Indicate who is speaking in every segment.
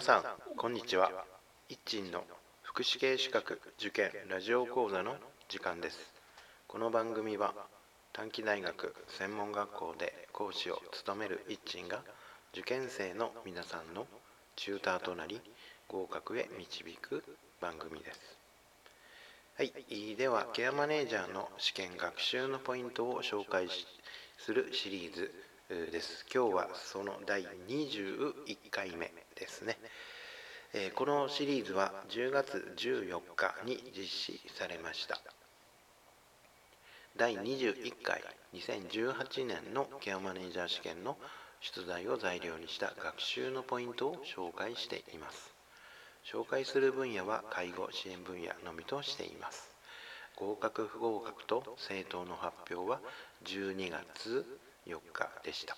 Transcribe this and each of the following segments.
Speaker 1: さんこんにちは。一鎮の福祉系資格受験ラジオ講座の時間です。この番組は短期大学専門学校で講師を務める一鎮が受験生の皆さんのチューターとなり合格へ導く番組です。はいではケアマネージャーの試験学習のポイントを紹介するシリーズです。今日はその第21回目ですね。えこのシリーズは10月14日に実施されました。第21回2018年のケアマネージャー試験の出題を材料にした学習のポイントを紹介しています。紹介する分野は介護支援分野のみとしています。合格不合格と政党の発表は12月4日でした。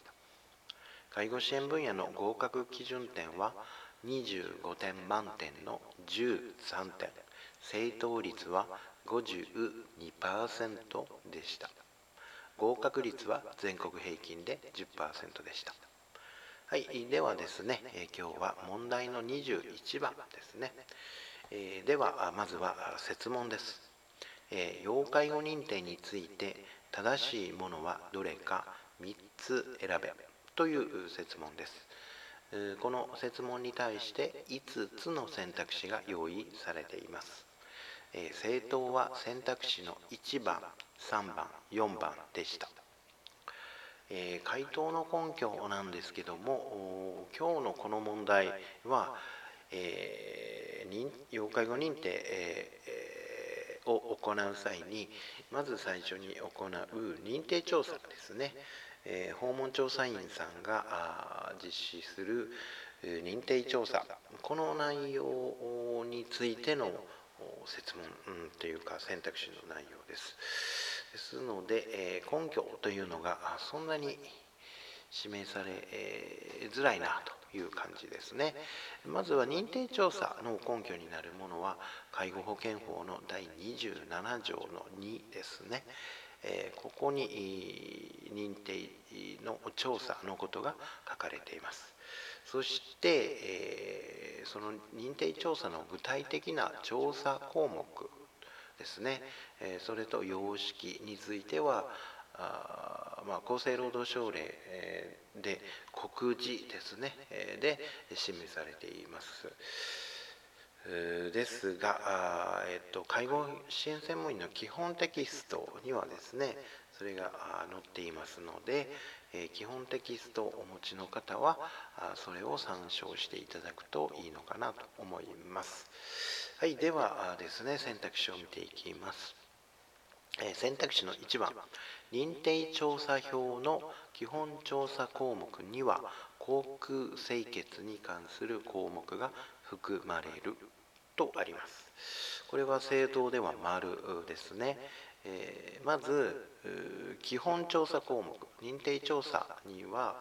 Speaker 1: 介護支援分野の合格基準点は25点満点の13点。正答率は52%でした。合格率は全国平均で10%でした。はい、ではですね、え今日は問題の21番ですね、え、ではまずは設問です、え、要介護認定について正しいものはどれか3つ選べという設問です。この設問に対して5つの選択肢が用意されています。政党は選択肢の1番、3番、4番でした。え回答の根拠なんですけども今日のこの問題は、えー、要介護認定、えー、を行う際にまず最初に行う認定調査ですね。えー、訪問調査員さんが実施する認定調査。この内容についての説問、うん、というか選択肢の内容です。ですので、えー、根拠というのがそんなに指名され、づらいなと。いう感じですね。まずは認定調査の根拠になるものは介護保険法の第27条の2ですね。えここに認定の調査のことが書かれています。そして、えその認定調査の具体的な調査項目ですね、えそれと様式についてはまあ、厚生労働省令で告示ですねで示されています。ですが、えっと、介護支援専門員の基本テキストにはですねそれが載っていますので、え基本テキストをお持ちの方はそれを参照していただくといいのかなと思います。はい、ではですね選択肢を見ていきます。選択肢の1番認定調査票の基本調査項目には航空清潔に関する項目が含まれるとあります。これは政党では丸ですね。えー、まず基本調査項目認定調査には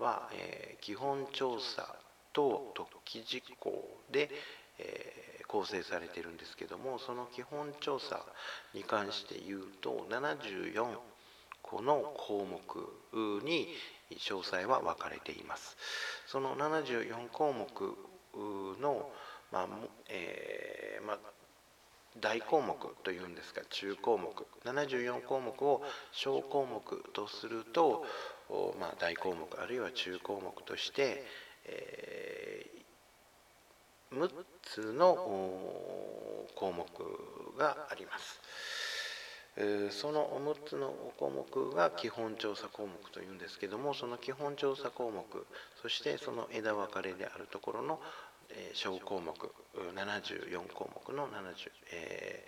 Speaker 1: は、えー、基本調査と特記事項で、えー、構成されているんですけどもその基本調査に関して言うと74個の項目に詳細は分かれています。その74項目の、まあえーまあ、大項目というんですか中項目74項目を小項目とすると、まあ、大項目あるいは中項目として、えー、6つの項目があります。その6つの項目が基本調査項目というんですけどもその基本調査項目そしてその枝分かれであるところの小項目74項目の70。え、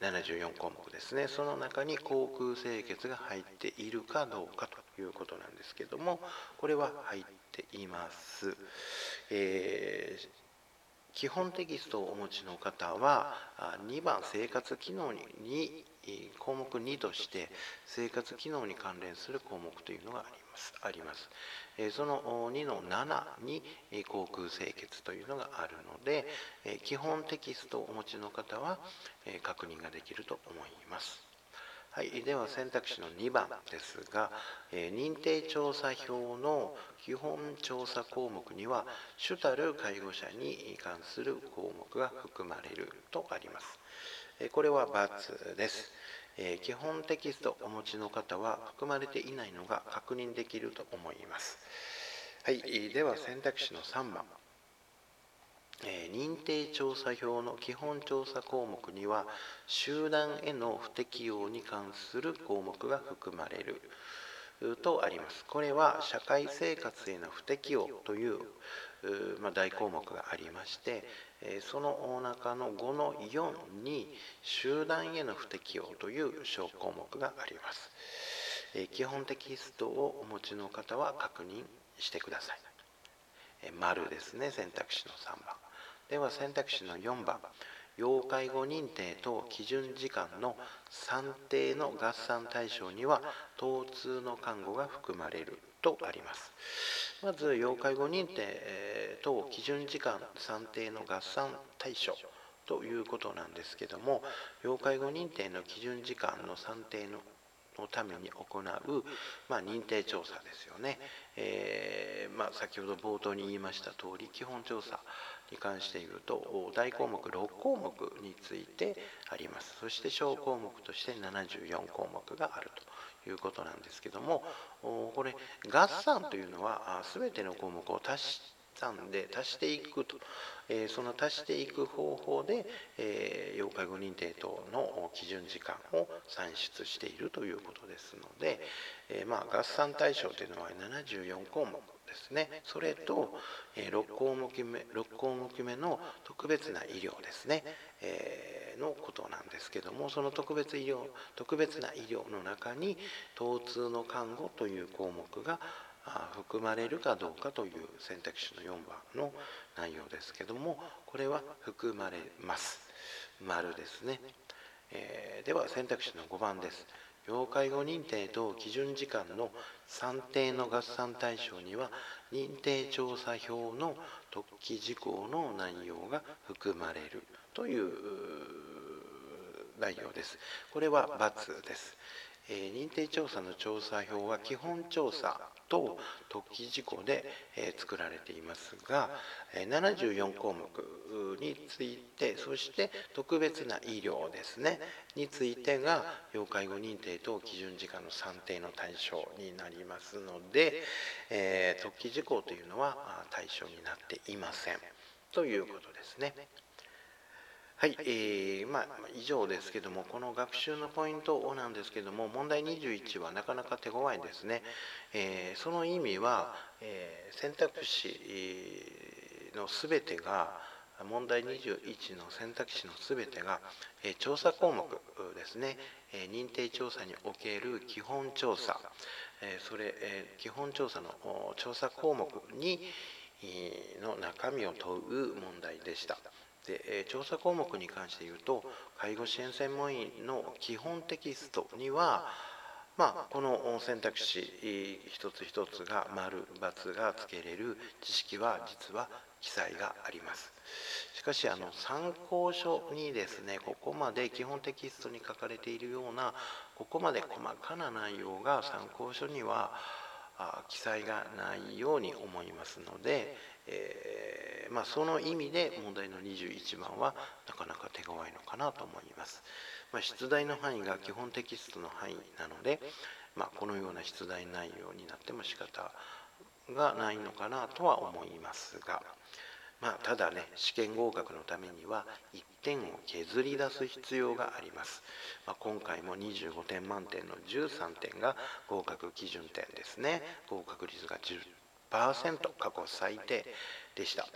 Speaker 1: 74項目ですねその中に航空清潔が入っているかどうかということなんですけどもこれは入っています。えー基本テキストをお持ちの方は2番生活機能に項目2として生活機能に関連する項目というのがあります。あります。その2の7に航空清潔というのがあるので基本テキストをお持ちの方は確認ができると思います。はい、では選択肢の2番ですが、え、認定調査票の基本調査項目には主たる介護者に関する項目が含まれるとあります。え、これは×です。え、基本テキストお持ちの方は含まれていないのが確認できると思います。はい、では選択肢の3番。え認定調査票の基本調査項目には集団への不適用に関する項目が含まれるとあります。これは社会生活への不適用というま、大項目がありましてその中の5の4に集団への不適用という小項目があります。基本テキストをお持ちの方は確認してください。丸ですね選択肢の3番。では選択肢の4番要介護認定等基準時間の算定の合算対象には疼痛の看護が含まれるとありますまず要介護認定等基準時間算定の合算対象ということなんですけども要介護認定の基準時間の算定ののために行う、まあ、認定調査ですよね、えー、まあ、先ほど冒頭に言いました通り基本調査に関して言うと大項目6項目についてあります。そして小項目として74項目があるということなんですけどもこれ合算というのは全ての項目を足して算で足していくと、えー、その足していく方法で、えー、要介護認定等の基準時間を算出しているということですので、えー、まあ、合算対象というのは74項目ですね。それと、え6項目目6項目目の特別な医療ですね、えのことなんですけどもその特別医療特別な医療の中に疼痛の看護という項目が含まれるかどうかという選択肢の4番の内容ですけどもこれは含まれます丸ですね、えー、では選択肢の5番です要介護認定等基準時間の算定の合算対象には認定調査票の特記事項の内容が含まれるという内容です。これは×です。え認定調査の調査票は基本調査と特記事項で、え作られていますが、え74項目についてそして特別な医療ですねについてが要介護認定等基準時間の算定の対象になりますので、え特記事項というのは対象になっていませんということですね。はい、えー、まあ、以上ですけども、この学習のポイントなんですけども、問題21はなかなか手強いですね。えー、その意味は、えー、選択肢のすべてが、問題21の選択肢のすべてが、えー、調査項目ですね、えー、認定調査における基本調査、えー、それ、えー、基本調査の調査項目にの中身を問う問題でした。で、調査項目に関して言うと介護支援専門員の基本テキストにはまあ、この選択肢一つ一つが丸×がつけれる知識は実は記載があります。しかしあの参考書にですねここまで基本テキストに書かれているようなここまで細かな内容が参考書には記載がないように思いますので、えー、まあ、その意味で問題の21番はなかなか手強いのかなと思います。まあ、出題の範囲が基本テキストの範囲なので、まあ、このような出題内容になっても仕方がないのかなとは思いますが。まあ、ただね試験合格のためには1点を削り出す必要があります、まあ、今回も25点満点の13点が合格基準点ですね。合格率が10%過去最低でした、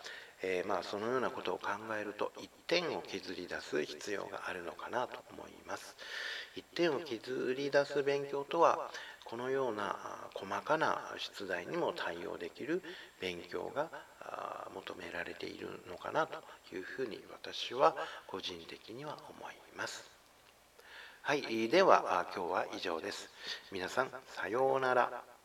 Speaker 1: えー、まあそのようなことを考えると1点を削り出す必要があるのかなと思います。1点を削り出す勉強とはこのような細かな出題にも対応できる勉強が求められているのかなというふうに私は個人的には思います。はい、では今日は以上です。皆さんさようなら。